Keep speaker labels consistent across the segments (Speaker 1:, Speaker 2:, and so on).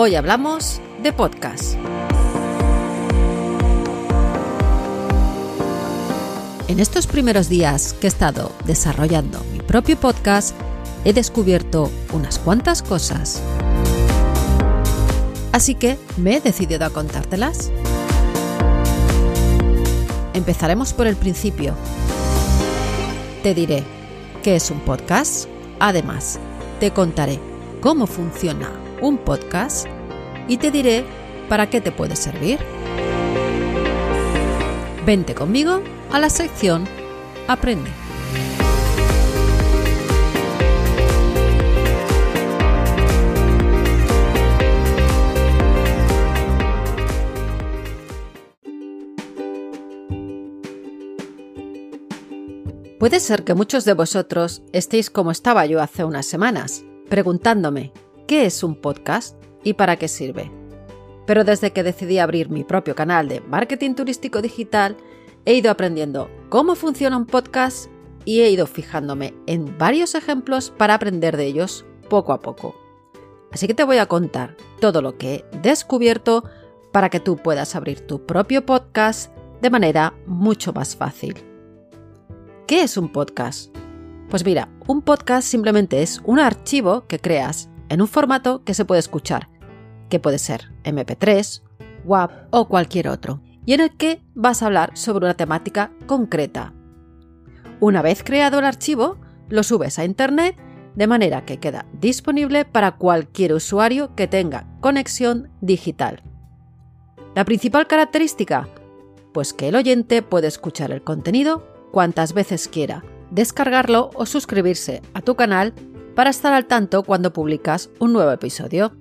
Speaker 1: Hoy hablamos de podcast. En estos primeros días que he estado desarrollando mi propio podcast, he descubierto unas cuantas cosas. Así que me he decidido a contártelas. Empezaremos por el principio. Te diré qué es un podcast. Además, te contaré cómo funciona un podcast y te diré para qué te puede servir. Vente conmigo a la sección Aprende. Puede ser que muchos de vosotros estéis como estaba yo hace unas semanas, preguntándome qué es un podcast y para qué sirve. Pero desde que decidí abrir mi propio canal de marketing turístico digital, he ido aprendiendo cómo funciona un podcast y he ido fijándome en varios ejemplos para aprender de ellos poco a poco. Así que te voy a contar todo lo que he descubierto para que tú puedas abrir tu propio podcast de manera mucho más fácil. ¿Qué es un podcast? Pues mira, un podcast simplemente es un archivo que creas en un formato que se puede escuchar, que puede ser MP3, WAV o cualquier otro, y en el que vas a hablar sobre una temática concreta. Una vez creado el archivo, lo subes a Internet de manera que queda disponible para cualquier usuario que tenga conexión digital. La principal característica, pues que el oyente puede escuchar el contenido cuantas veces quiera, descargarlo o suscribirse a tu canal para estar al tanto cuando publicas un nuevo episodio.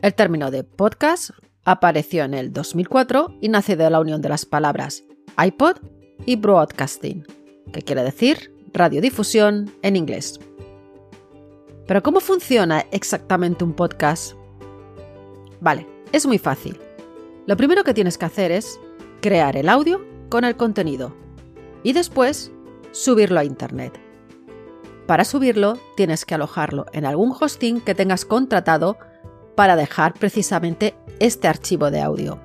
Speaker 1: El término de podcast apareció en el 2004 y nace de la unión de las palabras iPod y broadcasting, que quiere decir radiodifusión en inglés. Pero ¿cómo funciona exactamente un podcast? Vale, es muy fácil. Lo primero que tienes que hacer es crear el audio con el contenido y después subirlo a Internet. Para subirlo tienes que alojarlo en algún hosting que tengas contratado para dejar precisamente este archivo de audio.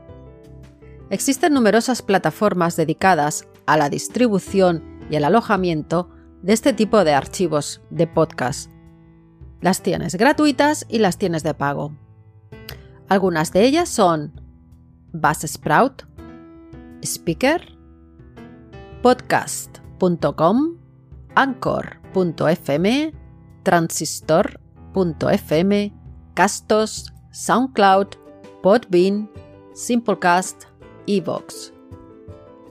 Speaker 1: Existen numerosas plataformas dedicadas a la distribución y el alojamiento de este tipo de archivos de podcast. Las tienes gratuitas y las tienes de pago. Algunas de ellas son Buzzsprout, Speaker, podcast.com, Anchor.fm, Transistor.fm, Castos, SoundCloud, Podbean, Simplecast y Vox.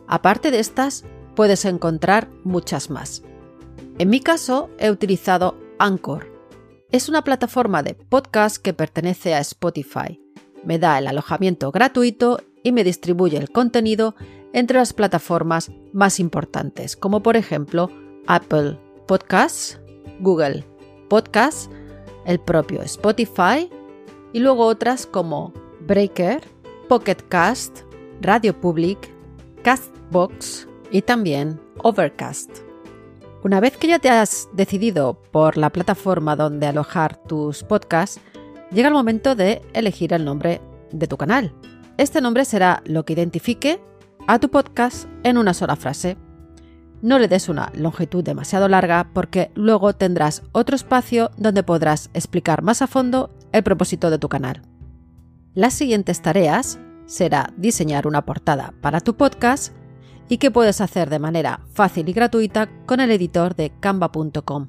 Speaker 1: Aparte de estas, puedes encontrar muchas más. En mi caso, he utilizado Anchor. Es una plataforma de podcast que pertenece a Spotify. Me da el alojamiento gratuito y me distribuye el contenido entre las plataformas más importantes, como por ejemplo Apple Podcasts, Google Podcasts, el propio Spotify y luego otras como Breaker, Pocket Cast, Radio Public, Castbox y también Overcast. Una vez que ya te has decidido por la plataforma donde alojar tus podcasts, llega el momento de elegir el nombre de tu canal. Este nombre será lo que identifique a tu podcast en una sola frase. No le des una longitud demasiado larga porque luego tendrás otro espacio donde podrás explicar más a fondo el propósito de tu canal. Las siguientes tareas será diseñar una portada para tu podcast y que puedes hacer de manera fácil y gratuita con el editor de canva.com.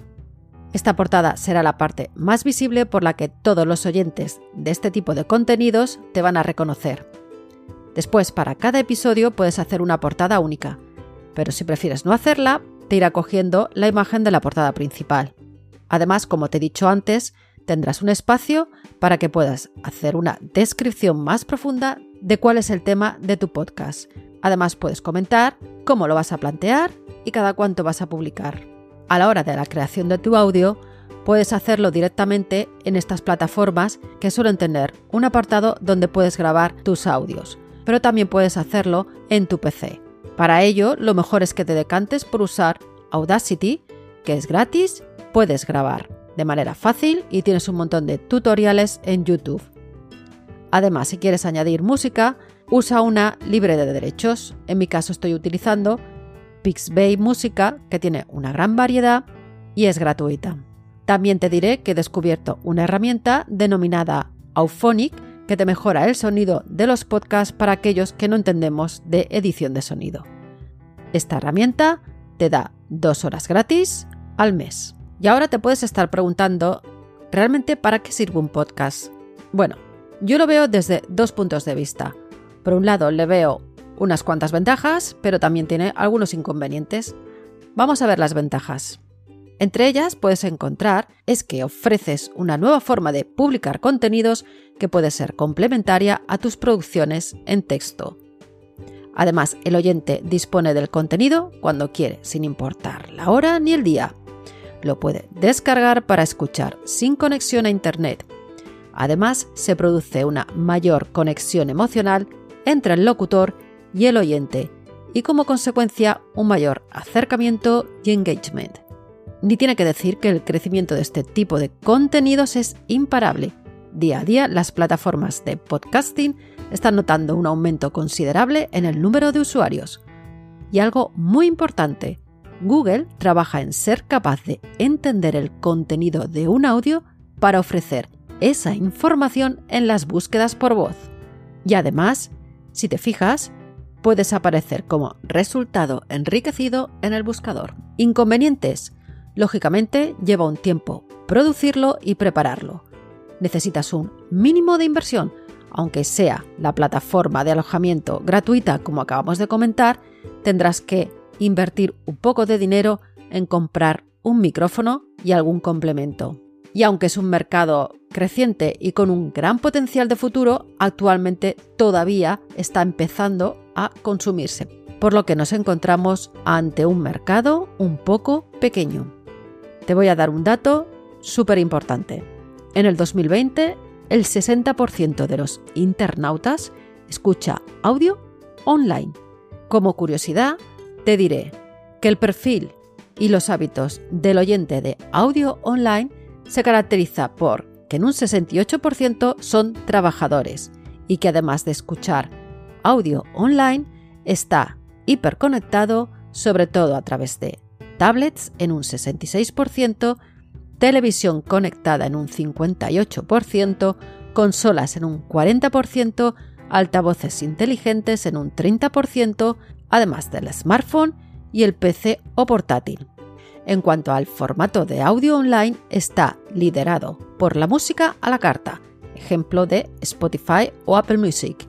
Speaker 1: Esta portada será la parte más visible por la que todos los oyentes de este tipo de contenidos te van a reconocer. Después, para cada episodio puedes hacer una portada única, pero si prefieres no hacerla, te irá cogiendo la imagen de la portada principal. Además, como te he dicho antes, tendrás un espacio para que puedas hacer una descripción más profunda de cuál es el tema de tu podcast. Además, puedes comentar cómo lo vas a plantear y cada cuánto vas a publicar. A la hora de la creación de tu audio, puedes hacerlo directamente en estas plataformas que suelen tener un apartado donde puedes grabar tus audios, pero también puedes hacerlo en tu PC. Para ello, lo mejor es que te decantes por usar Audacity, que es gratis, puedes grabar de manera fácil y tienes un montón de tutoriales en YouTube. Además, si quieres añadir música, usa una libre de derechos. En mi caso estoy utilizando Pixbay Música, que tiene una gran variedad y es gratuita. También te diré que he descubierto una herramienta denominada Auphonic que te mejora el sonido de los podcasts para aquellos que no entendemos de edición de sonido. Esta herramienta te da dos horas gratis al mes. Y ahora te puedes estar preguntando, ¿realmente para qué sirve un podcast? Bueno, yo lo veo desde dos puntos de vista. Por un lado, le veo unas cuantas ventajas, pero también tiene algunos inconvenientes. Vamos a ver las ventajas. Entre ellas puedes encontrar es que ofreces una nueva forma de publicar contenidos que puede ser complementaria a tus producciones en texto. Además, el oyente dispone del contenido cuando quiere, sin importar la hora ni el día. Lo puede descargar para escuchar sin conexión a Internet. Además, se produce una mayor conexión emocional entre el locutor y el oyente y como consecuencia un mayor acercamiento y engagement. Ni tiene que decir que el crecimiento de este tipo de contenidos es imparable. Día a día las plataformas de podcasting están notando un aumento considerable en el número de usuarios. Y algo muy importante, Google trabaja en ser capaz de entender el contenido de un audio para ofrecer esa información en las búsquedas por voz. Y además, si te fijas, puedes aparecer como resultado enriquecido en el buscador. Inconvenientes. Lógicamente, lleva un tiempo producirlo y prepararlo. Necesitas un mínimo de inversión, aunque sea la plataforma de alojamiento gratuita como acabamos de comentar, tendrás que invertir un poco de dinero en comprar un micrófono y algún complemento. Y aunque es un mercado creciente y con un gran potencial de futuro, actualmente todavía está empezando a consumirse, por lo que nos encontramos ante un mercado un poco pequeño. Te voy a dar un dato súper importante. En el 2020, el 60% de los internautas escucha audio online. Como curiosidad, te diré que el perfil y los hábitos del oyente de audio online se caracteriza por que en un 68% son trabajadores y que además de escuchar audio online está hiperconectado sobre todo a través de tablets en un 66%, televisión conectada en un 58%, consolas en un 40%, altavoces inteligentes en un 30%, además del smartphone y el PC o portátil. En cuanto al formato de audio online, está liderado por la música a la carta, ejemplo de Spotify o Apple Music,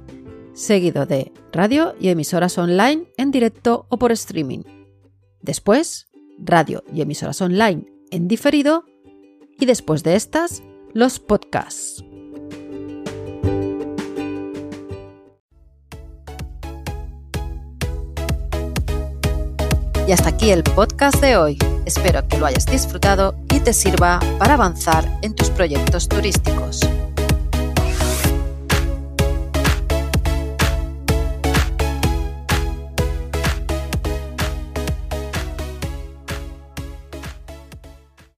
Speaker 1: seguido de radio y emisoras online en directo o por streaming. Después, radio y emisoras online en diferido y después de estas, los podcasts. Y hasta aquí el podcast de hoy. Espero que lo hayas disfrutado y te sirva para avanzar en tus proyectos turísticos.